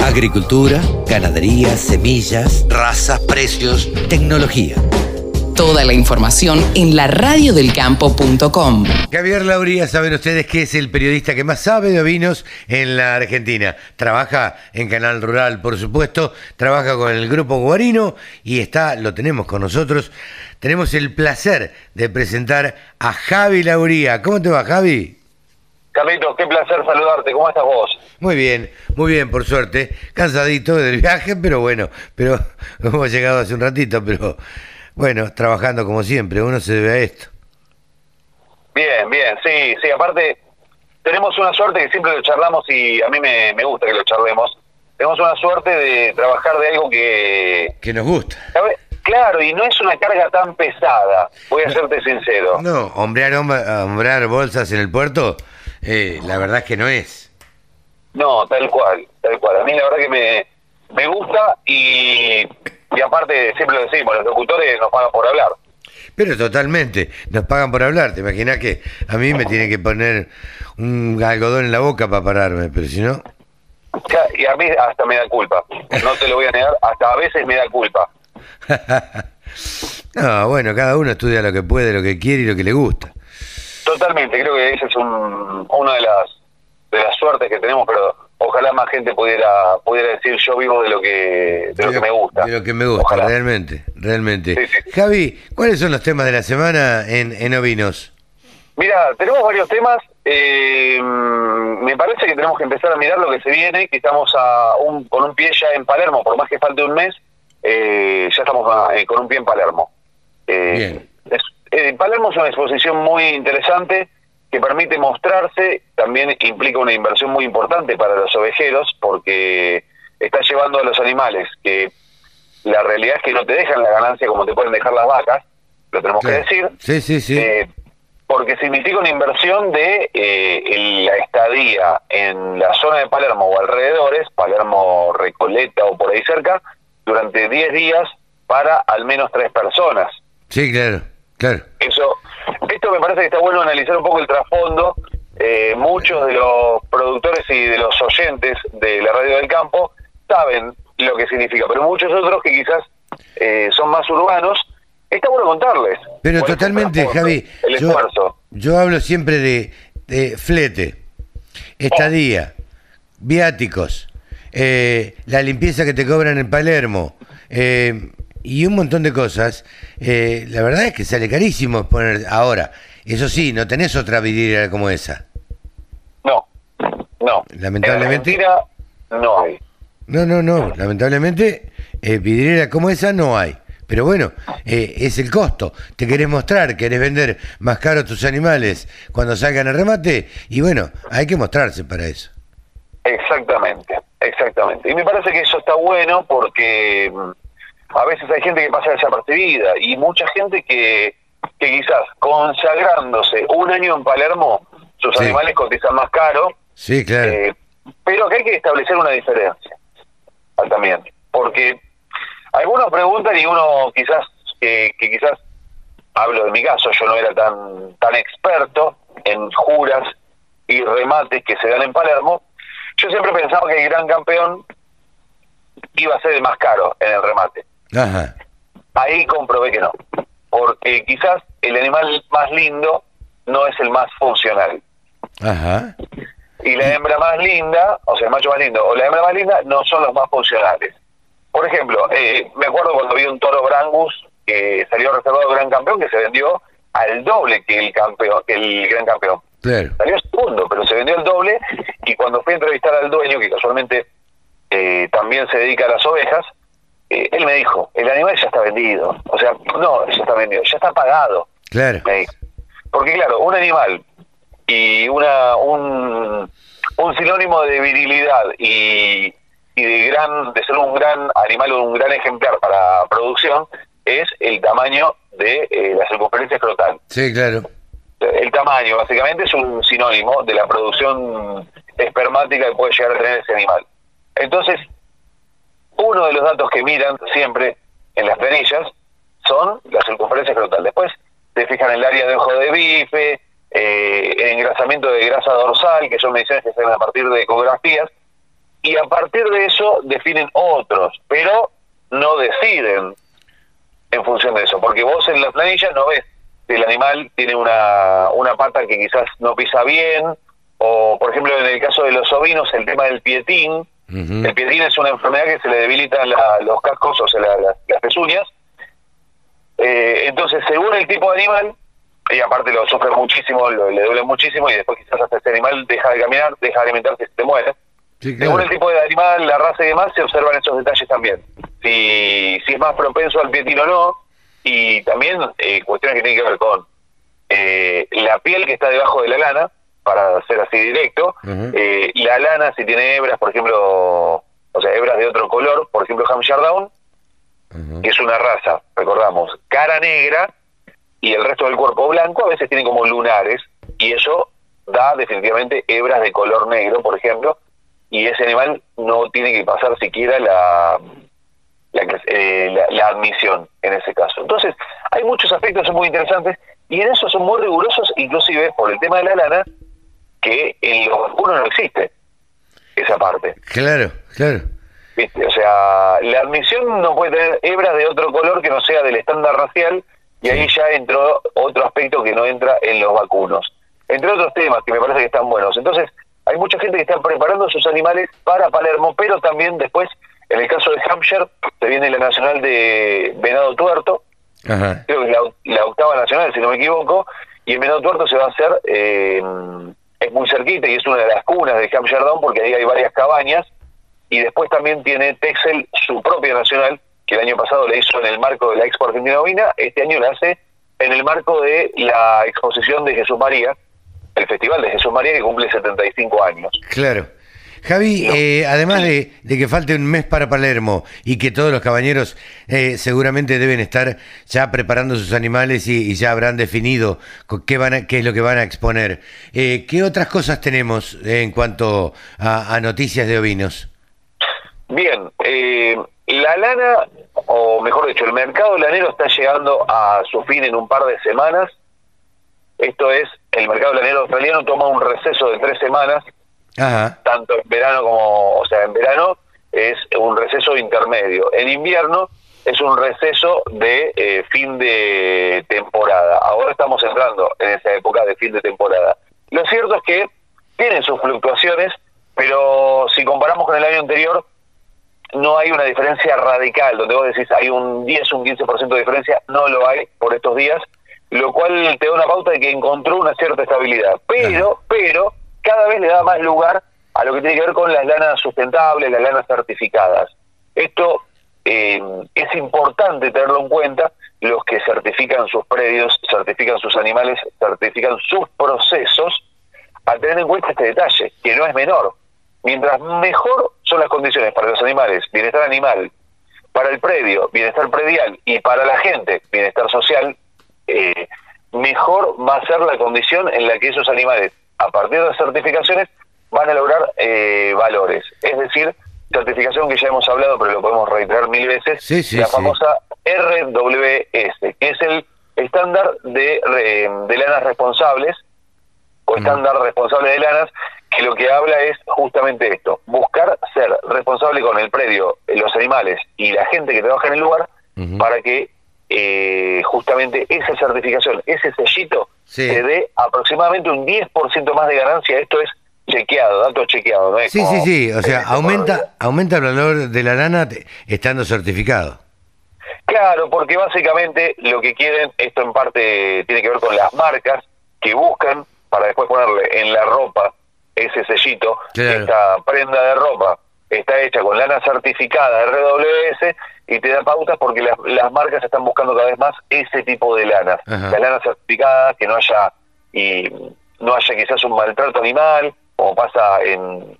Agricultura, ganadería, semillas, razas, precios, tecnología. Toda la información en la radiodelcampo.com. Javier Lauría, saben ustedes que es el periodista que más sabe de ovinos en la Argentina. Trabaja en Canal Rural, por supuesto, trabaja con el Grupo Guarino y está, lo tenemos con nosotros. Tenemos el placer de presentar a Javi Lauría. ¿Cómo te va, Javi? Carlitos, qué placer saludarte. ¿Cómo estás vos? Muy bien, muy bien, por suerte. Cansadito del viaje, pero bueno, pero hemos llegado hace un ratito, pero bueno, trabajando como siempre, uno se debe a esto. Bien, bien, sí, sí, aparte tenemos una suerte que siempre lo charlamos y a mí me, me gusta que lo charlemos. Tenemos una suerte de trabajar de algo que... Que nos gusta. Claro, y no es una carga tan pesada, voy a serte sincero. No, hombrear, hombrear bolsas en el puerto, eh, la verdad es que no es. No, tal cual, tal cual. A mí la verdad que me, me gusta y y aparte, siempre lo decimos, los locutores nos pagan por hablar. Pero totalmente, nos pagan por hablar. ¿Te imaginas que a mí me tiene que poner un algodón en la boca para pararme? Pero si no... Y a mí hasta me da culpa. No te lo voy a negar, hasta a veces me da culpa. no, bueno, cada uno estudia lo que puede, lo que quiere y lo que le gusta. Totalmente, creo que esa es un, una de las, de las suertes que tenemos, pero ojalá más gente pudiera pudiera decir yo vivo de lo que de, lo que me gusta. De lo que me gusta, realmente, realmente. Javi, ¿cuáles son los temas de la semana en, en Ovinos? Mira, tenemos varios temas. Eh, me parece que tenemos que empezar a mirar lo que se viene, que estamos a un, con un pie ya en Palermo, por más que falte un mes, eh, ya estamos eh, con un pie en Palermo. Bien. Palermo es una exposición muy interesante que permite mostrarse, también implica una inversión muy importante para los ovejeros porque está llevando a los animales que la realidad es que no te dejan la ganancia como te pueden dejar las vacas, lo tenemos que decir. Sí, sí, sí. Eh, porque significa una inversión de eh, la estadía en la zona de Palermo o alrededores, Palermo, Recoleta o por ahí cerca, durante 10 días para al menos tres personas. Sí, claro, claro. Eso esto me parece que está bueno analizar un poco el trasfondo. Eh, muchos de los productores y de los oyentes de la radio del campo saben lo que significa, pero muchos otros que quizás eh, son más urbanos, está bueno contarles. Pero totalmente, Javi. El yo, esfuerzo. Yo hablo siempre de, flete, estadía, viáticos, eh, la limpieza que te cobran en Palermo, eh, y un montón de cosas, eh, la verdad es que sale carísimo poner ahora. Eso sí, no tenés otra vidriera como esa. No, no. Lamentablemente. no hay. No, no, no. Lamentablemente, eh, vidriera como esa no hay. Pero bueno, eh, es el costo. Te querés mostrar, querés vender más caro tus animales cuando salgan al remate. Y bueno, hay que mostrarse para eso. Exactamente, exactamente. Y me parece que eso está bueno porque mm, a veces hay gente que pasa desapercibida y mucha gente que, que quizás consagrándose un año en Palermo, sus animales cotizan más caro. Sí, claro. Eh, pero que hay que establecer una diferencia también, porque algunos preguntan y uno quizás, que, que quizás, hablo de mi caso, yo no era tan, tan experto en juras y remates que se dan en Palermo, yo siempre pensaba que el gran campeón iba a ser el más caro en el remate. Ajá. Ahí comprobé que no, porque quizás el animal más lindo no es el más funcional. Ajá. Y la hembra más linda, o sea, el macho más lindo, o la hembra más linda, no son los más funcionales. Por ejemplo, eh, me acuerdo cuando vi un toro Brangus que salió reservado gran campeón, que se vendió al doble que el campeón, el gran campeón. Claro. Salió segundo, pero se vendió el doble. Y cuando fui a entrevistar al dueño, que casualmente eh, también se dedica a las ovejas, eh, él me dijo, el animal ya está vendido. O sea, no, ya está vendido, ya está pagado. Claro. Porque claro, un animal y una un, un sinónimo de virilidad y, y de gran de ser un gran animal o un gran ejemplar para producción es el tamaño de eh, la circunferencia escrotal. Sí, claro. El tamaño, básicamente, es un sinónimo de la producción espermática que puede llegar a tener ese animal. Entonces, uno de los datos que miran siempre en las planillas son la circunferencia escrotal. Después se fijan el área de ojo de bife, eh, el engrasamiento de grasa dorsal, que son mediciones que se hacen a partir de ecografías, y a partir de eso definen otros, pero no deciden en función de eso, porque vos en la planilla no ves si el animal tiene una, una pata que quizás no pisa bien, o por ejemplo en el caso de los ovinos el tema del pietín, el pietín es una enfermedad que se le debilitan los cascos, o sea, las pezuñas, eh, entonces según el tipo de animal, y aparte lo sufre muchísimo, le duele muchísimo, y después quizás hasta ese animal deja de caminar, deja de alimentarse y se muere. Según el tipo de animal, la raza y demás, se observan esos detalles también. Si, si es más propenso al pietín o no, y también eh, cuestiones que tienen que ver con eh, la piel que está debajo de la lana, para ser así directo, eh, la lana si tiene hebras, por ejemplo, o sea, hebras de otro color, por ejemplo Hampshire Down, que es una raza, recordamos, cara negra y el resto del cuerpo blanco, a veces tiene como lunares, y eso da definitivamente hebras de color negro, por ejemplo, y ese animal no tiene que pasar siquiera la, eh, la, admisión en ese caso. Entonces, hay muchos aspectos muy interesantes y en eso son muy rigurosos, inclusive por el tema de la lana, que en los vacunos no existe esa parte. Claro, claro. O sea, la admisión no puede tener hebras de otro color que no sea del estándar racial y ahí ya entró otro aspecto que no entra en los vacunos. Entre otros temas que me parece que están buenos. Entonces, hay mucha gente que está preparando sus animales para Palermo, pero también después, en el caso de Hampshire, se viene la nacional de Venado Tuerto, creo que es la, octava nacional, si no me equivoco, y en Venado Tuerto se va a hacer, eh, es muy cerquita y es una de las cunas de Hampshire Down porque ahí hay varias cabañas, y después también tiene Texel su propia nacional, que el año pasado le hizo en el marco de la Expo Argentina Ovina, este año la hace en el marco de la exposición de Jesús María, el Festival de Jesús María que cumple 75 años. Claro. Javi, eh, además de, que falte un mes para Palermo y que todos los cabañeros eh, seguramente deben estar ya preparando sus animales y, ya habrán definido qué, van qué es lo que van a exponer, eh, ¿qué otras cosas tenemos en cuanto a noticias de ovinos? Bien, eh, la lana, o mejor dicho, el mercado lanero está llegando a su fin en un par de semanas. Esto es, el mercado lanero australiano toma un receso de tres semanas, tanto en verano como, o sea, en verano es un receso intermedio. En invierno es un receso de eh, fin de temporada. Ahora estamos entrando en esa época de fin de temporada. Lo cierto es que tienen sus fluctuaciones, pero si comparamos con el año anterior, no hay una diferencia radical, donde vos decís hay un 10, un 15% de diferencia, no lo hay por estos días, lo cual te da una pauta de que encontró una cierta estabilidad. Pero, pero, cada vez le da más lugar a lo que tiene que ver con las lanas sustentables, las lanas certificadas. Esto eh, es importante tenerlo en cuenta, los que certifican sus predios, certifican sus animales, certifican sus procesos, a tener en cuenta este detalle, que no es menor. Mientras mejor son las condiciones para los animales, bienestar animal, para el predio, bienestar predial y para la gente, bienestar social, eh, mejor va a ser la condición en la que esos animales, a partir de certificaciones, van a lograr eh, valores. Es decir, certificación que ya hemos hablado, pero lo podemos reiterar mil veces, la famosa RWS, que es el estándar de, de lanas responsables o estándar responsable de lanas, que lo que habla es justamente esto, buscar ser responsable con el predio, los animales y la gente que trabaja en el lugar para que eh, justamente esa certificación, ese sellito, se dé aproximadamente un 10% más de ganancia. Esto es chequeado, dato chequeado. ¿no es sí, sí, sí, o sea, aumenta, aumenta el valor de la lana estando certificado. Claro, porque básicamente lo que quieren, esto en parte tiene que ver con las marcas que buscan para después ponerle en la ropa ese sellito, esta prenda de ropa está hecha con lana certificada RWS y te da pautas porque las, las marcas están buscando cada vez más ese tipo de lanas, la lana certificada, que no haya y no haya quizás un maltrato animal, como pasa en,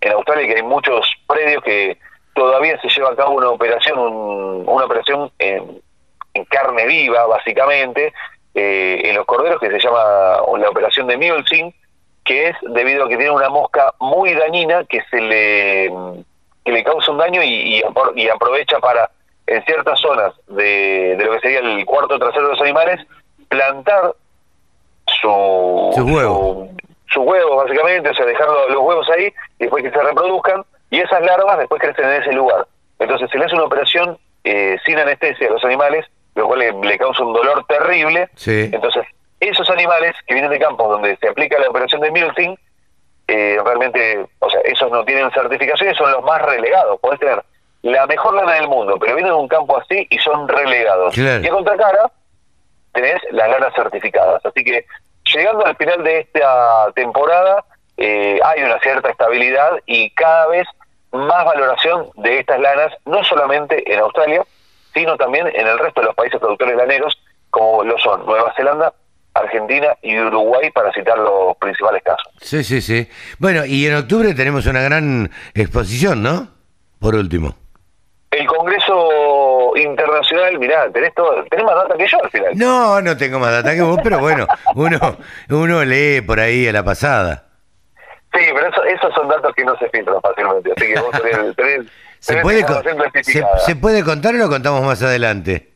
en Australia, que hay muchos predios que todavía se lleva a cabo una operación, una operación en, en, carne viva, básicamente, eh, en los corderos, que se llama la operación de mulesing, que es debido a que tiene una mosca muy dañina que se le que le causa un daño y, y, aprovecha para en ciertas zonas de, de, lo que sería el cuarto trasero de los animales plantar su su huevo su, huevo básicamente o sea dejar los, huevos ahí y después que se reproduzcan y esas larvas después crecen en ese lugar. Entonces se le hace una operación eh, sin anestesia a los animales, lo cual le, le causa un dolor terrible. Sí. Entonces, esos animales que vienen de campos donde se aplica la operación de milting, eh, realmente, o sea, esos no tienen certificaciones, son los más relegados. Podés tener la mejor lana del mundo, pero vienen de un campo así y son relegados. Claro. Y a contracara, tenés las lanas certificadas. Así que, llegando al final de esta temporada, eh, hay una cierta estabilidad y cada vez más valoración de estas lanas, no solamente en Australia, sino también en el resto de los países productores laneros, como lo son Nueva Zelanda, Argentina y Uruguay, para citar los principales casos. Sí, sí, sí. Bueno, y en octubre tenemos una gran exposición, ¿no? Por último. El Congreso Internacional, mirá, tenés, todo, tenés más data que yo al final. No, no tengo más data que vos, pero bueno, uno, uno lee por ahí a la pasada. Sí, pero eso, esos son datos que no se filtran fácilmente, así que vos tenés, tenés, ¿Se tenés puede, se, se puede contar o lo contamos más adelante?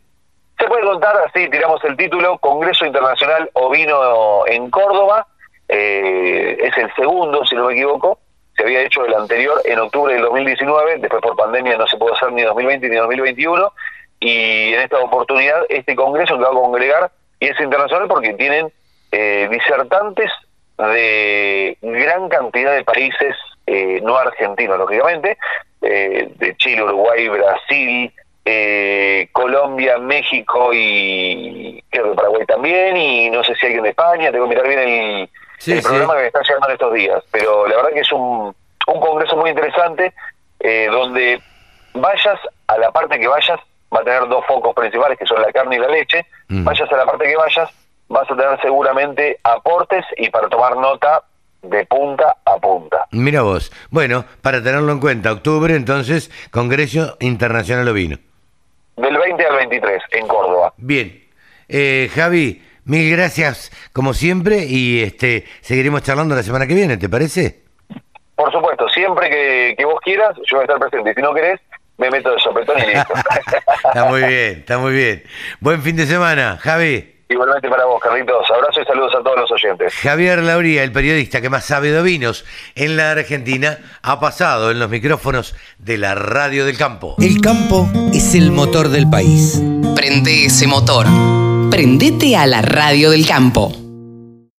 Así, tiramos el título, Congreso Internacional Ovino en Córdoba, eh, es el segundo, si no me equivoco, se había hecho el anterior en octubre del 2019, después por pandemia no se pudo hacer ni 2020 ni 2021, y en esta oportunidad este Congreso que va a congregar, y es internacional porque tienen eh, disertantes de gran cantidad de países, eh, no argentinos, lógicamente, eh, de Chile, Uruguay, Brasil, eh, Colombia, México y creo que Paraguay también, y no sé si alguien de España, tengo que mirar bien el, Sí, el sí. programa que me está llegando en estos días, pero la verdad que es un, un congreso muy interesante, eh, donde vayas a la parte que vayas, va a tener dos focos principales, que son la carne y la leche, Mm. vayas a la parte que vayas, vas a tener seguramente aportes y para tomar nota de punta a punta. Mira vos. Bueno, para tenerlo en cuenta, octubre entonces, Congreso Internacional Ovino. Del 20 al 23 en Córdoba. Bien. Eh, Javi, mil gracias como siempre y este seguiremos charlando la semana que viene, ¿te parece? Por supuesto, siempre que, que vos quieras, yo voy a estar presente. Y si no querés, me meto de sopetón y listo. Está muy bien, está muy bien. Buen fin de semana, Javi. Igualmente para vos, Carlitos. Abrazo y saludos a todos los oyentes. Javier Lauría, el periodista que más sabe de vinos en la Argentina, ha pasado en los micrófonos de la Radio del Campo. El campo es el motor del país. Prende ese motor. Prendete a la radio del campo.